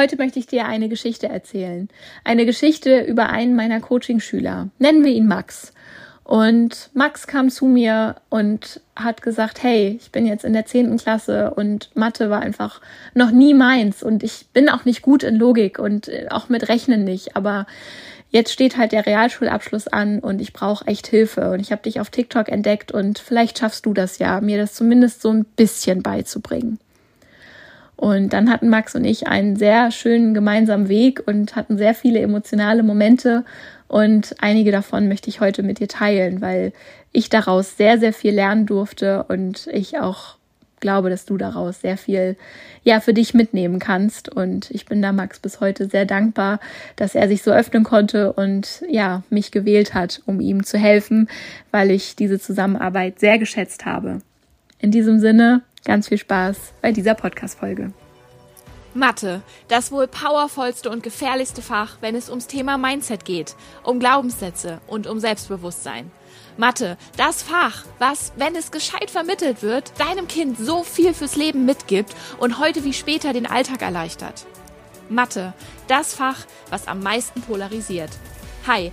Heute möchte ich dir eine Geschichte erzählen. Eine Geschichte über einen meiner Coaching-Schüler. Nennen wir ihn Max. Und Max kam zu mir und hat gesagt, hey, ich bin jetzt in der zehnten Klasse und Mathe war einfach noch nie meins und ich bin auch nicht gut in Logik und äh, auch mit Rechnen nicht, aber jetzt steht halt der Realschulabschluss an und ich brauche echt Hilfe und ich habe dich auf TikTok entdeckt und vielleicht schaffst du das ja, mir das zumindest so ein bisschen beizubringen. Und dann hatten Max und ich einen sehr schönen gemeinsamen Weg und hatten sehr viele emotionale Momente. Und einige davon möchte ich heute mit dir teilen, weil ich daraus sehr, sehr viel lernen durfte und ich auch glaube, dass du daraus sehr viel ja für dich mitnehmen kannst und ich bin da Max bis heute sehr dankbar, dass er sich so öffnen konnte und ja, mich gewählt hat, um ihm zu helfen, weil ich diese Zusammenarbeit sehr geschätzt habe. In diesem Sinne, Ganz viel Spaß bei dieser Podcast-Folge. Mathe, das wohl powervollste und gefährlichste Fach, wenn es ums Thema Mindset geht, um Glaubenssätze und um Selbstbewusstsein. Mathe, das Fach, was, wenn es gescheit vermittelt wird, deinem Kind so viel fürs Leben mitgibt und heute wie später den Alltag erleichtert. Mathe, das Fach, was am meisten polarisiert. Hi,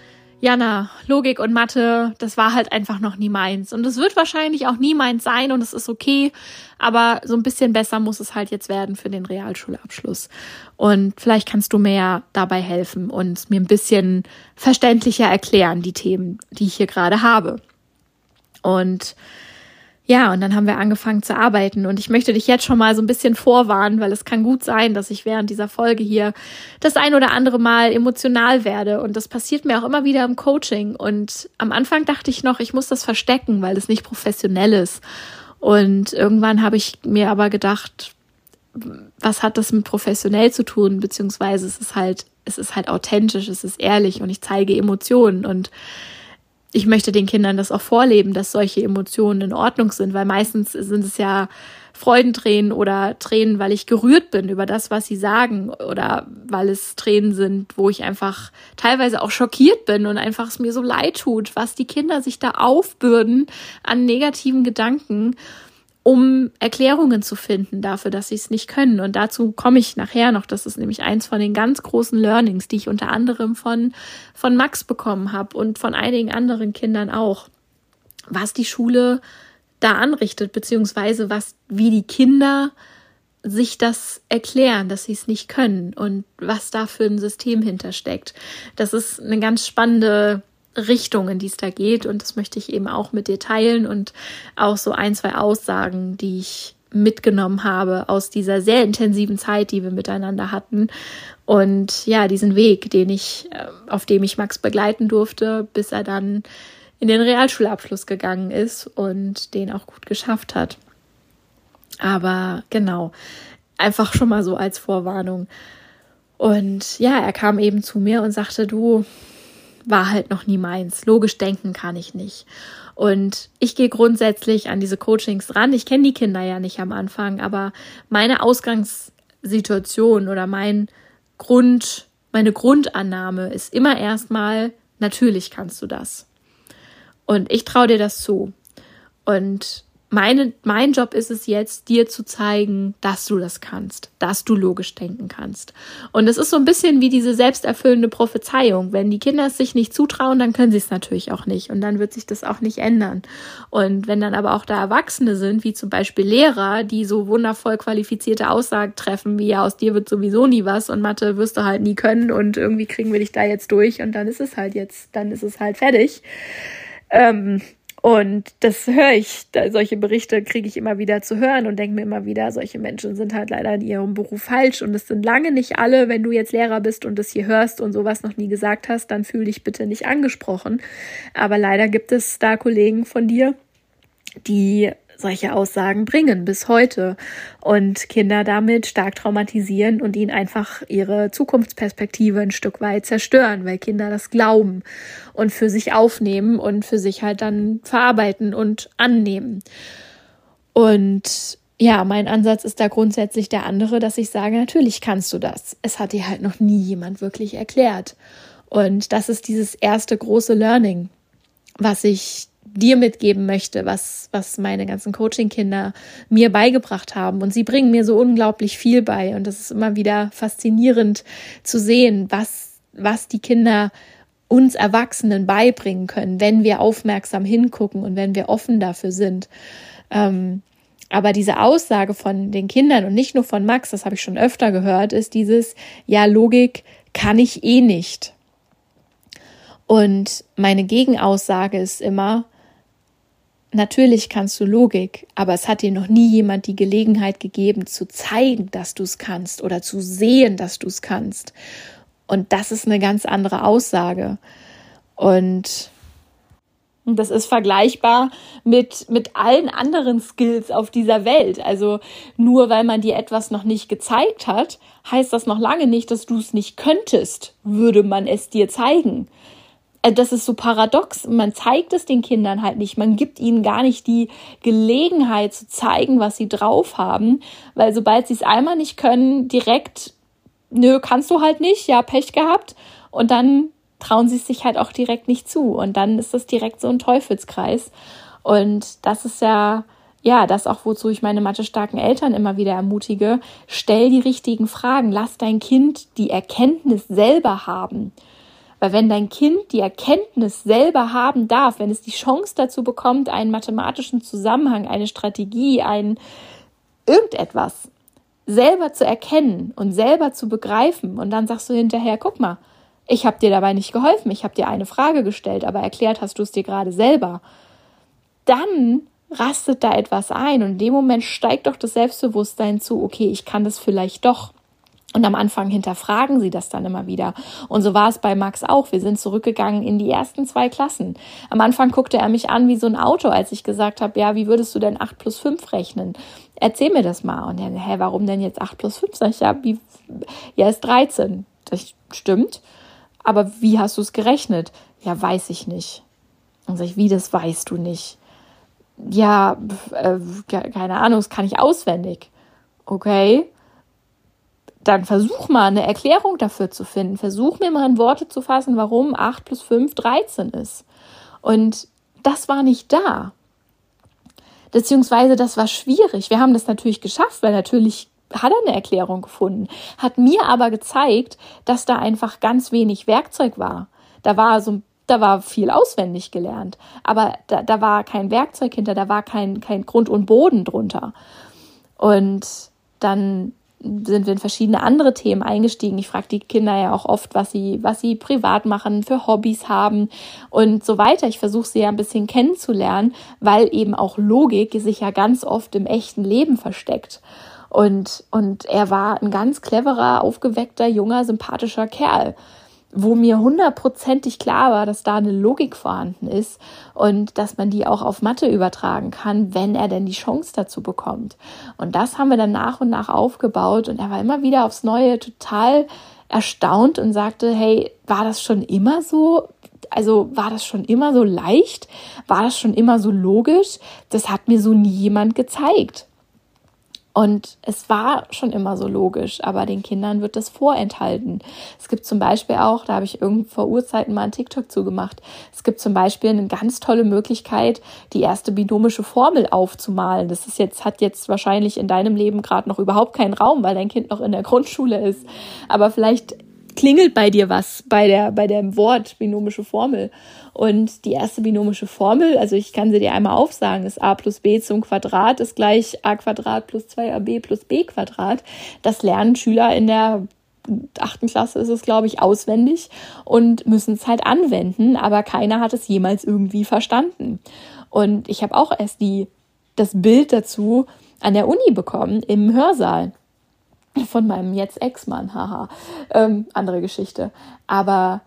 Jana, Logik und Mathe, das war halt einfach noch nie meins. Und es wird wahrscheinlich auch nie meins sein und es ist okay. Aber so ein bisschen besser muss es halt jetzt werden für den Realschulabschluss. Und vielleicht kannst du mir ja dabei helfen und mir ein bisschen verständlicher erklären, die Themen, die ich hier gerade habe. Und ja, und dann haben wir angefangen zu arbeiten. Und ich möchte dich jetzt schon mal so ein bisschen vorwarnen, weil es kann gut sein, dass ich während dieser Folge hier das ein oder andere Mal emotional werde. Und das passiert mir auch immer wieder im Coaching. Und am Anfang dachte ich noch, ich muss das verstecken, weil es nicht professionell ist. Und irgendwann habe ich mir aber gedacht, was hat das mit professionell zu tun, beziehungsweise es ist halt, es ist halt authentisch, es ist ehrlich und ich zeige Emotionen. Und ich möchte den Kindern das auch vorleben, dass solche Emotionen in Ordnung sind, weil meistens sind es ja Freudentränen oder Tränen, weil ich gerührt bin über das, was sie sagen oder weil es Tränen sind, wo ich einfach teilweise auch schockiert bin und einfach es mir so leid tut, was die Kinder sich da aufbürden an negativen Gedanken um Erklärungen zu finden dafür, dass sie es nicht können. Und dazu komme ich nachher noch. Das ist nämlich eins von den ganz großen Learnings, die ich unter anderem von, von Max bekommen habe und von einigen anderen Kindern auch. Was die Schule da anrichtet, beziehungsweise was, wie die Kinder sich das erklären, dass sie es nicht können und was da für ein System hintersteckt. Das ist eine ganz spannende Richtung, in die es da geht. Und das möchte ich eben auch mit dir teilen und auch so ein, zwei Aussagen, die ich mitgenommen habe aus dieser sehr intensiven Zeit, die wir miteinander hatten. Und ja, diesen Weg, den ich, äh, auf dem ich Max begleiten durfte, bis er dann in den Realschulabschluss gegangen ist und den auch gut geschafft hat. Aber genau, einfach schon mal so als Vorwarnung. Und ja, er kam eben zu mir und sagte, du, war halt noch nie meins. Logisch denken kann ich nicht. Und ich gehe grundsätzlich an diese Coachings ran. Ich kenne die Kinder ja nicht am Anfang, aber meine Ausgangssituation oder mein Grund, meine Grundannahme ist immer erstmal, natürlich kannst du das. Und ich traue dir das zu. Und meine, mein Job ist es jetzt, dir zu zeigen, dass du das kannst, dass du logisch denken kannst. Und es ist so ein bisschen wie diese selbsterfüllende Prophezeiung. Wenn die Kinder es sich nicht zutrauen, dann können sie es natürlich auch nicht. Und dann wird sich das auch nicht ändern. Und wenn dann aber auch da Erwachsene sind, wie zum Beispiel Lehrer, die so wundervoll qualifizierte Aussagen treffen, wie ja, aus dir wird sowieso nie was und Mathe wirst du halt nie können und irgendwie kriegen wir dich da jetzt durch und dann ist es halt jetzt, dann ist es halt fertig. Ähm, und das höre ich, solche Berichte kriege ich immer wieder zu hören und denke mir immer wieder, solche Menschen sind halt leider in ihrem Beruf falsch. Und es sind lange nicht alle, wenn du jetzt Lehrer bist und das hier hörst und sowas noch nie gesagt hast, dann fühl dich bitte nicht angesprochen. Aber leider gibt es da Kollegen von dir, die solche Aussagen bringen bis heute und Kinder damit stark traumatisieren und ihnen einfach ihre Zukunftsperspektive ein Stück weit zerstören, weil Kinder das glauben und für sich aufnehmen und für sich halt dann verarbeiten und annehmen. Und ja, mein Ansatz ist da grundsätzlich der andere, dass ich sage, natürlich kannst du das. Es hat dir halt noch nie jemand wirklich erklärt. Und das ist dieses erste große Learning, was ich dir mitgeben möchte, was, was meine ganzen Coaching-Kinder mir beigebracht haben. Und sie bringen mir so unglaublich viel bei. Und das ist immer wieder faszinierend zu sehen, was, was die Kinder uns Erwachsenen beibringen können, wenn wir aufmerksam hingucken und wenn wir offen dafür sind. Ähm, aber diese Aussage von den Kindern und nicht nur von Max, das habe ich schon öfter gehört, ist dieses, ja, Logik kann ich eh nicht. Und meine Gegenaussage ist immer, natürlich kannst du Logik, aber es hat dir noch nie jemand die Gelegenheit gegeben zu zeigen, dass du es kannst oder zu sehen, dass du es kannst. Und das ist eine ganz andere Aussage. Und das ist vergleichbar mit, mit allen anderen Skills auf dieser Welt. Also nur weil man dir etwas noch nicht gezeigt hat, heißt das noch lange nicht, dass du es nicht könntest, würde man es dir zeigen. Äh, das ist so paradox. Man zeigt es den Kindern halt nicht. Man gibt ihnen gar nicht die Gelegenheit zu zeigen, was sie drauf haben, weil sobald sie es einmal nicht können, direkt, nö, kannst du halt nicht, ja, Pech gehabt. Und dann trauen sie es sich halt auch direkt nicht zu. Und dann ist das direkt so ein Teufelskreis. Und das ist ja, ja, das auch, wozu ich meine mathe-starken Eltern immer wieder ermutige. Stell die richtigen Fragen. Lass dein Kind die Erkenntnis selber haben. Weil wenn dein Kind die Erkenntnis selber haben darf, wenn es die Chance dazu bekommt, einen mathematischen Zusammenhang, eine Strategie, ein irgendetwas selber zu erkennen und selber zu begreifen und dann sagst du hinterher, guck mal, ich habe dir dabei nicht geholfen, ich habe dir eine Frage gestellt, aber erklärt hast du es dir gerade selber. Dann rastet da etwas ein und in dem Moment steigt doch das Selbstbewusstsein zu, okay, ich kann das vielleicht doch. Und am Anfang hinterfragen sie das dann immer wieder. Und so war es bei Max auch. Wir sind zurückgegangen in die ersten zwei Klassen. Am Anfang guckte er mich an wie so ein Auto, als ich gesagt habe, ja, wie würdest du denn 8 plus 5 rechnen? Erzähl mir das mal. Und er, hä, warum denn jetzt 8 plus 5? Sag ich, ja, wie, ja, ist 13. Das stimmt. Aber wie hast du es gerechnet? Ja, weiß ich nicht. Und sag ich, wie, das weißt du nicht? Ja, äh, keine Ahnung, das kann ich auswendig. Okay dann versuch mal eine Erklärung dafür zu finden. Versuch mir mal in Worte zu fassen, warum 8 plus 5 13 ist. Und das war nicht da. Beziehungsweise das war schwierig. Wir haben das natürlich geschafft, weil natürlich hat er eine Erklärung gefunden. Hat mir aber gezeigt, dass da einfach ganz wenig Werkzeug war. Da war so da war viel auswendig gelernt, aber da, da war kein Werkzeug hinter, da war kein, kein Grund und Boden drunter. Und dann sind wir in verschiedene andere Themen eingestiegen. Ich frage die Kinder ja auch oft, was sie, was sie privat machen, für Hobbys haben und so weiter. Ich versuche sie ja ein bisschen kennenzulernen, weil eben auch Logik sich ja ganz oft im echten Leben versteckt. Und, und er war ein ganz cleverer, aufgeweckter, junger, sympathischer Kerl wo mir hundertprozentig klar war, dass da eine Logik vorhanden ist und dass man die auch auf Mathe übertragen kann, wenn er denn die Chance dazu bekommt. Und das haben wir dann nach und nach aufgebaut und er war immer wieder aufs Neue total erstaunt und sagte, hey, war das schon immer so? Also war das schon immer so leicht? War das schon immer so logisch? Das hat mir so nie jemand gezeigt. Und es war schon immer so logisch, aber den Kindern wird das vorenthalten. Es gibt zum Beispiel auch, da habe ich irgend vor Urzeiten mal einen TikTok zugemacht, es gibt zum Beispiel eine ganz tolle Möglichkeit, die erste binomische Formel aufzumalen. Das ist jetzt, hat jetzt wahrscheinlich in deinem Leben gerade noch überhaupt keinen Raum, weil dein Kind noch in der Grundschule ist. Aber vielleicht klingelt bei dir was bei der, bei dem Wort binomische Formel. Und die erste binomische Formel, also ich kann sie dir einmal aufsagen, ist a plus b zum Quadrat ist gleich a Quadrat plus 2ab plus b Quadrat. Das lernen Schüler in der achten Klasse ist es, glaube ich, auswendig und müssen es halt anwenden, aber keiner hat es jemals irgendwie verstanden. Und ich habe auch erst die, das Bild dazu an der Uni bekommen im Hörsaal von meinem jetzt Ex-Mann, haha, ähm, andere Geschichte. Aber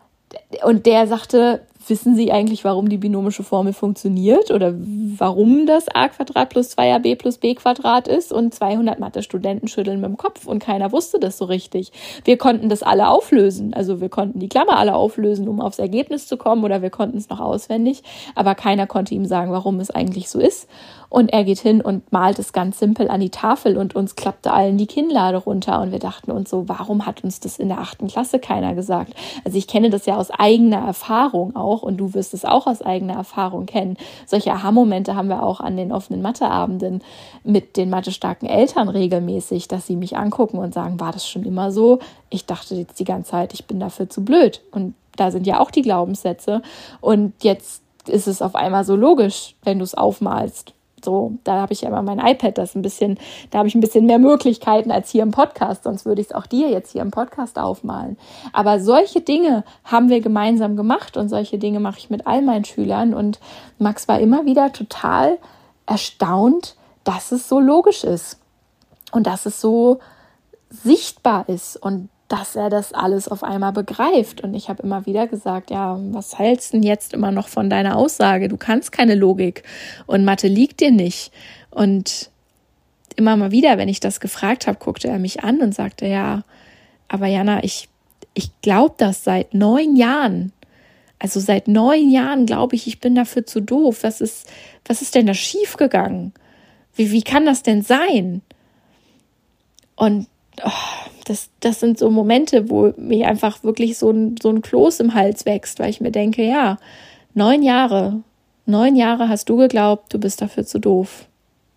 und der sagte, wissen Sie eigentlich, warum die binomische Formel funktioniert oder warum das a Quadrat plus 2ab plus b Quadrat ist? Und 200 Mathe-Studenten schütteln mit dem Kopf und keiner wusste das so richtig. Wir konnten das alle auflösen. Also wir konnten die Klammer alle auflösen, um aufs Ergebnis zu kommen oder wir konnten es noch auswendig. Aber keiner konnte ihm sagen, warum es eigentlich so ist. Und er geht hin und malt es ganz simpel an die Tafel und uns klappte allen die Kinnlade runter. Und wir dachten uns so, warum hat uns das in der achten Klasse keiner gesagt? Also ich kenne das ja aus eigener Erfahrung auch und du wirst es auch aus eigener Erfahrung kennen. Solche Aha-Momente haben wir auch an den offenen Matheabenden mit den mathestarken Eltern regelmäßig, dass sie mich angucken und sagen, war das schon immer so? Ich dachte jetzt die ganze Zeit, ich bin dafür zu blöd. Und da sind ja auch die Glaubenssätze. Und jetzt ist es auf einmal so logisch, wenn du es aufmalst. So, da habe ich ja immer mein iPad, das ein bisschen, da habe ich ein bisschen mehr Möglichkeiten als hier im Podcast, sonst würde ich es auch dir jetzt hier im Podcast aufmalen. Aber solche Dinge haben wir gemeinsam gemacht und solche Dinge mache ich mit all meinen Schülern. Und Max war immer wieder total erstaunt, dass es so logisch ist und dass es so sichtbar ist. Und dass er das alles auf einmal begreift. Und ich habe immer wieder gesagt, ja, was hältst du denn jetzt immer noch von deiner Aussage? Du kannst keine Logik und Mathe liegt dir nicht. Und immer mal wieder, wenn ich das gefragt habe, guckte er mich an und sagte, ja, aber Jana, ich, ich glaube das seit neun Jahren. Also seit neun Jahren glaube ich, ich bin dafür zu doof. Was ist, was ist denn da schiefgegangen? Wie, wie kann das denn sein? Und oh, das, das sind so Momente, wo mir einfach wirklich so ein, so ein Kloß im Hals wächst, weil ich mir denke, ja, neun Jahre, neun Jahre hast du geglaubt, du bist dafür zu doof.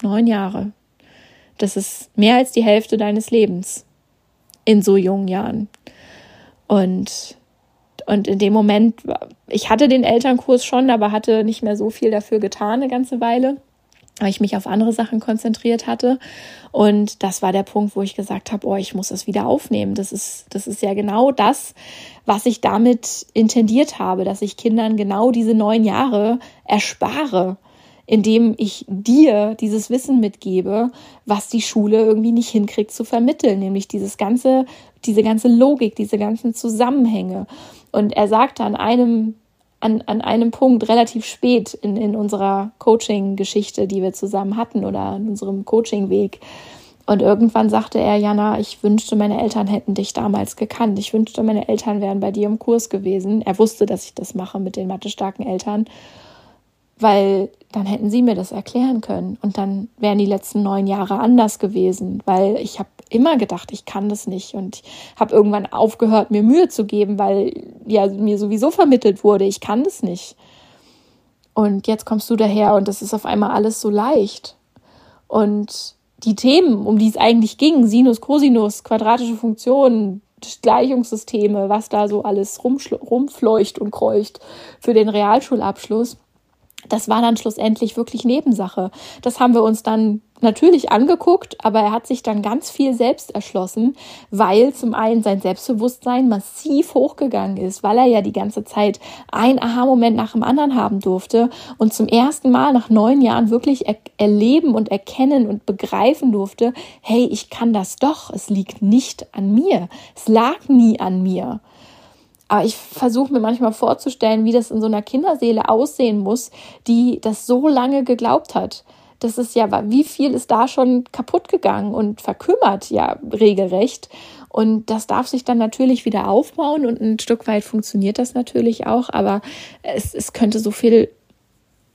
Neun Jahre. Das ist mehr als die Hälfte deines Lebens in so jungen Jahren. Und, und in dem Moment, ich hatte den Elternkurs schon, aber hatte nicht mehr so viel dafür getan, eine ganze Weile weil ich mich auf andere Sachen konzentriert hatte. Und das war der Punkt, wo ich gesagt habe, oh, ich muss das wieder aufnehmen. Das ist, das ist ja genau das, was ich damit intendiert habe, dass ich Kindern genau diese neun Jahre erspare, indem ich dir dieses Wissen mitgebe, was die Schule irgendwie nicht hinkriegt zu vermitteln, nämlich dieses ganze, diese ganze Logik, diese ganzen Zusammenhänge. Und er sagte an einem an, an einem Punkt relativ spät in, in unserer Coaching-Geschichte, die wir zusammen hatten oder in unserem Coaching-Weg. Und irgendwann sagte er, Jana, ich wünschte, meine Eltern hätten dich damals gekannt. Ich wünschte, meine Eltern wären bei dir im Kurs gewesen. Er wusste, dass ich das mache mit den mathestarken Eltern weil dann hätten sie mir das erklären können und dann wären die letzten neun Jahre anders gewesen, weil ich habe immer gedacht, ich kann das nicht und habe irgendwann aufgehört, mir Mühe zu geben, weil ja mir sowieso vermittelt wurde, ich kann das nicht. Und jetzt kommst du daher und das ist auf einmal alles so leicht. Und die Themen, um die es eigentlich ging, Sinus, Cosinus, quadratische Funktionen, Gleichungssysteme, was da so alles rumfleucht und kreucht für den Realschulabschluss, das war dann schlussendlich wirklich Nebensache. Das haben wir uns dann natürlich angeguckt, aber er hat sich dann ganz viel selbst erschlossen, weil zum einen sein Selbstbewusstsein massiv hochgegangen ist, weil er ja die ganze Zeit ein Aha-Moment nach dem anderen haben durfte und zum ersten Mal nach neun Jahren wirklich er erleben und erkennen und begreifen durfte, hey, ich kann das doch, es liegt nicht an mir, es lag nie an mir. Aber ich versuche mir manchmal vorzustellen, wie das in so einer Kinderseele aussehen muss, die das so lange geglaubt hat. Das ist ja, wie viel ist da schon kaputt gegangen und verkümmert, ja, regelrecht. Und das darf sich dann natürlich wieder aufbauen und ein Stück weit funktioniert das natürlich auch, aber es, es könnte so viel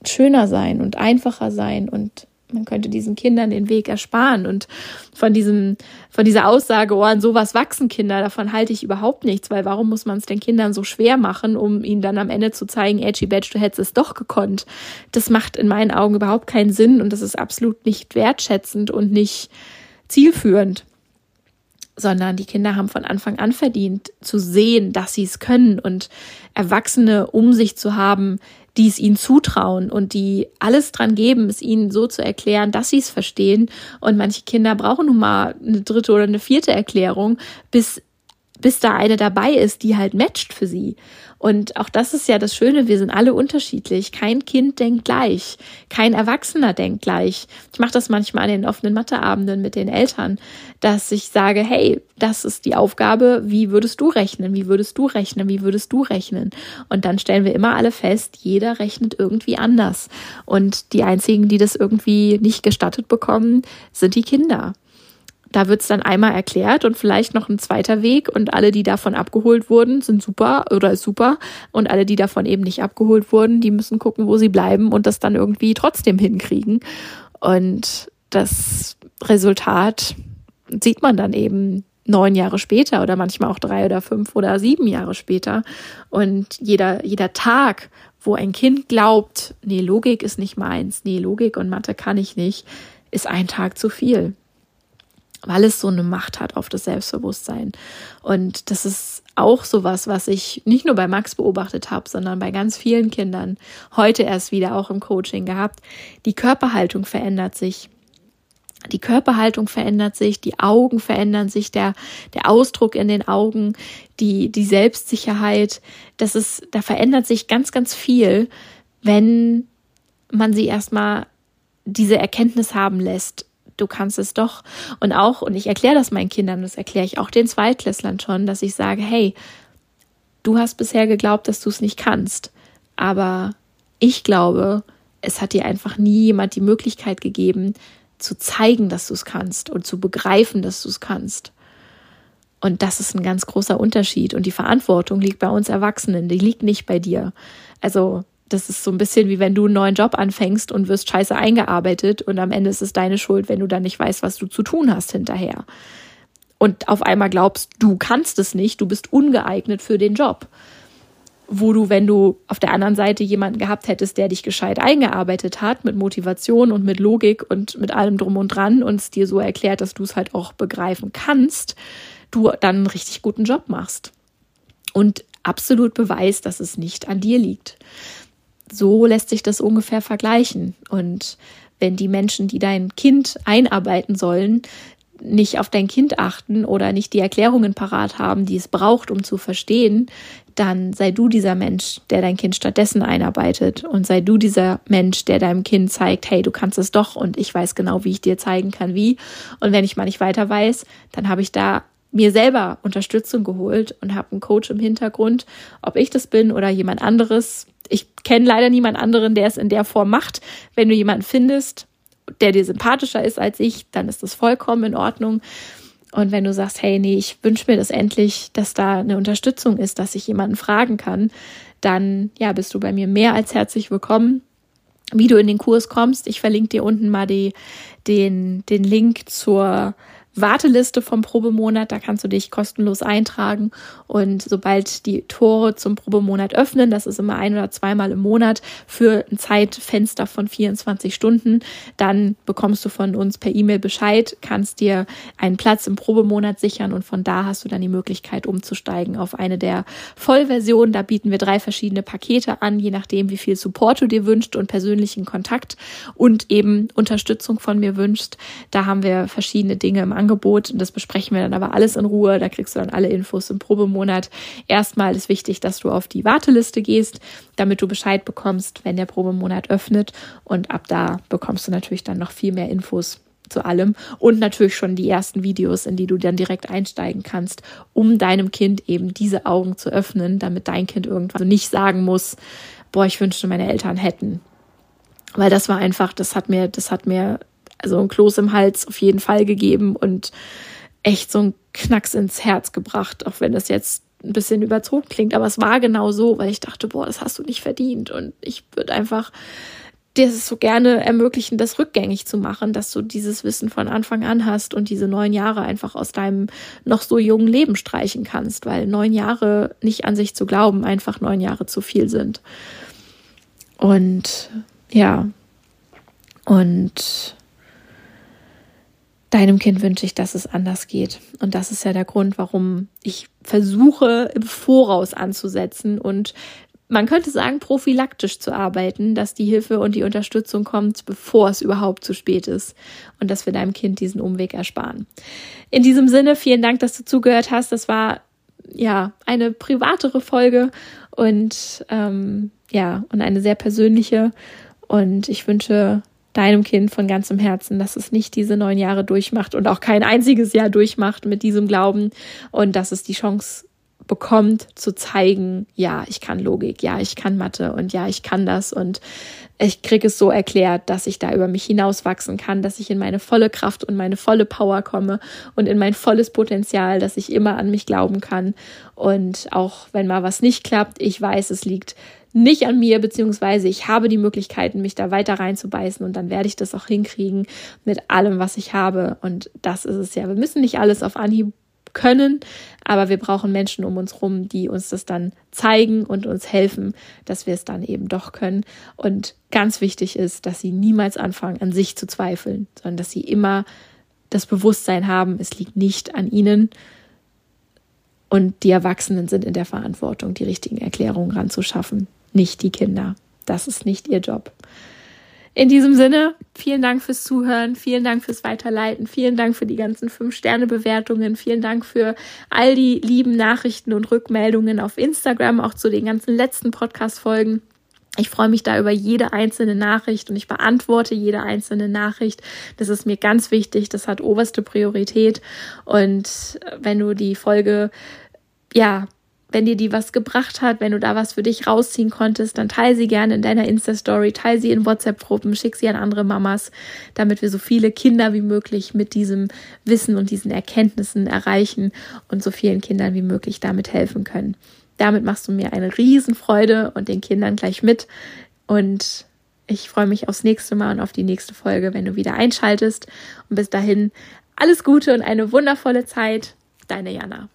schöner sein und einfacher sein und man könnte diesen Kindern den Weg ersparen. Und von diesem, von dieser Aussage, oh, an sowas wachsen Kinder, davon halte ich überhaupt nichts, weil warum muss man es den Kindern so schwer machen, um ihnen dann am Ende zu zeigen, Edgy Badge, du hättest es doch gekonnt. Das macht in meinen Augen überhaupt keinen Sinn und das ist absolut nicht wertschätzend und nicht zielführend sondern die Kinder haben von Anfang an verdient zu sehen, dass sie es können und Erwachsene um sich zu haben, die es ihnen zutrauen und die alles dran geben, es ihnen so zu erklären, dass sie es verstehen. Und manche Kinder brauchen nun mal eine dritte oder eine vierte Erklärung, bis, bis da eine dabei ist, die halt matcht für sie. Und auch das ist ja das Schöne, wir sind alle unterschiedlich. Kein Kind denkt gleich, kein Erwachsener denkt gleich. Ich mache das manchmal an den offenen Matheabenden mit den Eltern, dass ich sage, hey, das ist die Aufgabe, wie würdest du rechnen, wie würdest du rechnen, wie würdest du rechnen? Und dann stellen wir immer alle fest, jeder rechnet irgendwie anders. Und die einzigen, die das irgendwie nicht gestattet bekommen, sind die Kinder. Da wird es dann einmal erklärt und vielleicht noch ein zweiter Weg und alle, die davon abgeholt wurden, sind super oder ist super und alle, die davon eben nicht abgeholt wurden, die müssen gucken, wo sie bleiben und das dann irgendwie trotzdem hinkriegen. Und das Resultat sieht man dann eben neun Jahre später oder manchmal auch drei oder fünf oder sieben Jahre später. Und jeder, jeder Tag, wo ein Kind glaubt, nee, Logik ist nicht meins, nee, Logik und Mathe kann ich nicht, ist ein Tag zu viel weil es so eine Macht hat auf das Selbstbewusstsein. Und das ist auch sowas, was ich nicht nur bei Max beobachtet habe, sondern bei ganz vielen Kindern heute erst wieder auch im Coaching gehabt. Die Körperhaltung verändert sich. Die Körperhaltung verändert sich, die Augen verändern sich, der, der Ausdruck in den Augen, die, die Selbstsicherheit. Das ist, da verändert sich ganz, ganz viel, wenn man sie erstmal diese Erkenntnis haben lässt, du kannst es doch. Und auch, und ich erkläre das meinen Kindern, das erkläre ich auch den Zweitklässlern schon, dass ich sage, hey, du hast bisher geglaubt, dass du es nicht kannst. Aber ich glaube, es hat dir einfach nie jemand die Möglichkeit gegeben, zu zeigen, dass du es kannst und zu begreifen, dass du es kannst. Und das ist ein ganz großer Unterschied. Und die Verantwortung liegt bei uns Erwachsenen, die liegt nicht bei dir. Also das ist so ein bisschen wie wenn du einen neuen Job anfängst und wirst scheiße eingearbeitet und am Ende ist es deine Schuld, wenn du dann nicht weißt, was du zu tun hast hinterher. Und auf einmal glaubst, du kannst es nicht, du bist ungeeignet für den Job. Wo du, wenn du auf der anderen Seite jemanden gehabt hättest, der dich gescheit eingearbeitet hat, mit Motivation und mit Logik und mit allem drum und dran und es dir so erklärt, dass du es halt auch begreifen kannst, du dann einen richtig guten Job machst. Und absolut beweist, dass es nicht an dir liegt so lässt sich das ungefähr vergleichen. Und wenn die Menschen, die dein Kind einarbeiten sollen, nicht auf dein Kind achten oder nicht die Erklärungen parat haben, die es braucht, um zu verstehen, dann sei du dieser Mensch, der dein Kind stattdessen einarbeitet und sei du dieser Mensch, der deinem Kind zeigt, hey, du kannst es doch und ich weiß genau, wie ich dir zeigen kann, wie. Und wenn ich mal nicht weiter weiß, dann habe ich da mir selber Unterstützung geholt und habe einen Coach im Hintergrund, ob ich das bin oder jemand anderes, ich kenne leider niemand anderen, der es in der Form macht. Wenn du jemanden findest, der dir sympathischer ist als ich, dann ist das vollkommen in Ordnung. Und wenn du sagst, hey, nee, ich wünsche mir das endlich, dass da eine Unterstützung ist, dass ich jemanden fragen kann, dann ja, bist du bei mir mehr als herzlich willkommen. Wie du in den Kurs kommst, ich verlinke dir unten mal die, den, den Link zur Warteliste vom Probemonat. Da kannst du dich kostenlos eintragen. Und sobald die Tore zum Probemonat öffnen, das ist immer ein oder zweimal im Monat für ein Zeitfenster von 24 Stunden, dann bekommst du von uns per E-Mail Bescheid, kannst dir einen Platz im Probemonat sichern und von da hast du dann die Möglichkeit umzusteigen auf eine der Vollversionen. Da bieten wir drei verschiedene Pakete an, je nachdem, wie viel Support du dir wünschst und persönlichen Kontakt und eben Unterstützung von mir wünschst. Da haben wir verschiedene Dinge im Angebot Angebot. Das besprechen wir dann aber alles in Ruhe. Da kriegst du dann alle Infos im Probemonat. Erstmal ist wichtig, dass du auf die Warteliste gehst, damit du Bescheid bekommst, wenn der Probemonat öffnet. Und ab da bekommst du natürlich dann noch viel mehr Infos zu allem und natürlich schon die ersten Videos, in die du dann direkt einsteigen kannst, um deinem Kind eben diese Augen zu öffnen, damit dein Kind irgendwann nicht sagen muss, boah, ich wünschte, meine Eltern hätten. Weil das war einfach, das hat mir, das hat mir also ein Kloß im Hals auf jeden Fall gegeben und echt so ein Knacks ins Herz gebracht, auch wenn das jetzt ein bisschen überzogen klingt, aber es war genau so, weil ich dachte, boah, das hast du nicht verdient. Und ich würde einfach dir es so gerne ermöglichen, das rückgängig zu machen, dass du dieses Wissen von Anfang an hast und diese neun Jahre einfach aus deinem noch so jungen Leben streichen kannst, weil neun Jahre nicht an sich zu glauben, einfach neun Jahre zu viel sind. Und ja, und deinem Kind wünsche ich, dass es anders geht. Und das ist ja der Grund, warum ich versuche, im Voraus anzusetzen und man könnte sagen, prophylaktisch zu arbeiten, dass die Hilfe und die Unterstützung kommt, bevor es überhaupt zu spät ist und dass wir deinem Kind diesen Umweg ersparen. In diesem Sinne, vielen Dank, dass du zugehört hast. Das war ja eine privatere Folge und ähm, ja, und eine sehr persönliche. Und ich wünsche deinem Kind von ganzem Herzen, dass es nicht diese neun Jahre durchmacht und auch kein einziges Jahr durchmacht mit diesem Glauben und dass es die Chance bekommt zu zeigen, ja, ich kann Logik, ja, ich kann Mathe und ja, ich kann das und ich kriege es so erklärt, dass ich da über mich hinauswachsen kann, dass ich in meine volle Kraft und meine volle Power komme und in mein volles Potenzial, dass ich immer an mich glauben kann und auch wenn mal was nicht klappt, ich weiß, es liegt nicht an mir, beziehungsweise ich habe die Möglichkeiten, mich da weiter reinzubeißen und dann werde ich das auch hinkriegen mit allem, was ich habe. Und das ist es ja. Wir müssen nicht alles auf Anhieb können, aber wir brauchen Menschen um uns rum, die uns das dann zeigen und uns helfen, dass wir es dann eben doch können. Und ganz wichtig ist, dass sie niemals anfangen, an sich zu zweifeln, sondern dass sie immer das Bewusstsein haben, es liegt nicht an ihnen, und die Erwachsenen sind in der Verantwortung, die richtigen Erklärungen ranzuschaffen nicht die Kinder. Das ist nicht ihr Job. In diesem Sinne, vielen Dank fürs Zuhören, vielen Dank fürs Weiterleiten, vielen Dank für die ganzen Fünf-Sterne-Bewertungen, vielen Dank für all die lieben Nachrichten und Rückmeldungen auf Instagram, auch zu den ganzen letzten Podcast-Folgen. Ich freue mich da über jede einzelne Nachricht und ich beantworte jede einzelne Nachricht. Das ist mir ganz wichtig. Das hat oberste Priorität. Und wenn du die Folge, ja, wenn dir die was gebracht hat, wenn du da was für dich rausziehen konntest, dann teile sie gerne in deiner Insta-Story, teile sie in WhatsApp-Gruppen, schick sie an andere Mamas, damit wir so viele Kinder wie möglich mit diesem Wissen und diesen Erkenntnissen erreichen und so vielen Kindern wie möglich damit helfen können. Damit machst du mir eine Riesenfreude und den Kindern gleich mit. Und ich freue mich aufs nächste Mal und auf die nächste Folge, wenn du wieder einschaltest. Und bis dahin alles Gute und eine wundervolle Zeit. Deine Jana.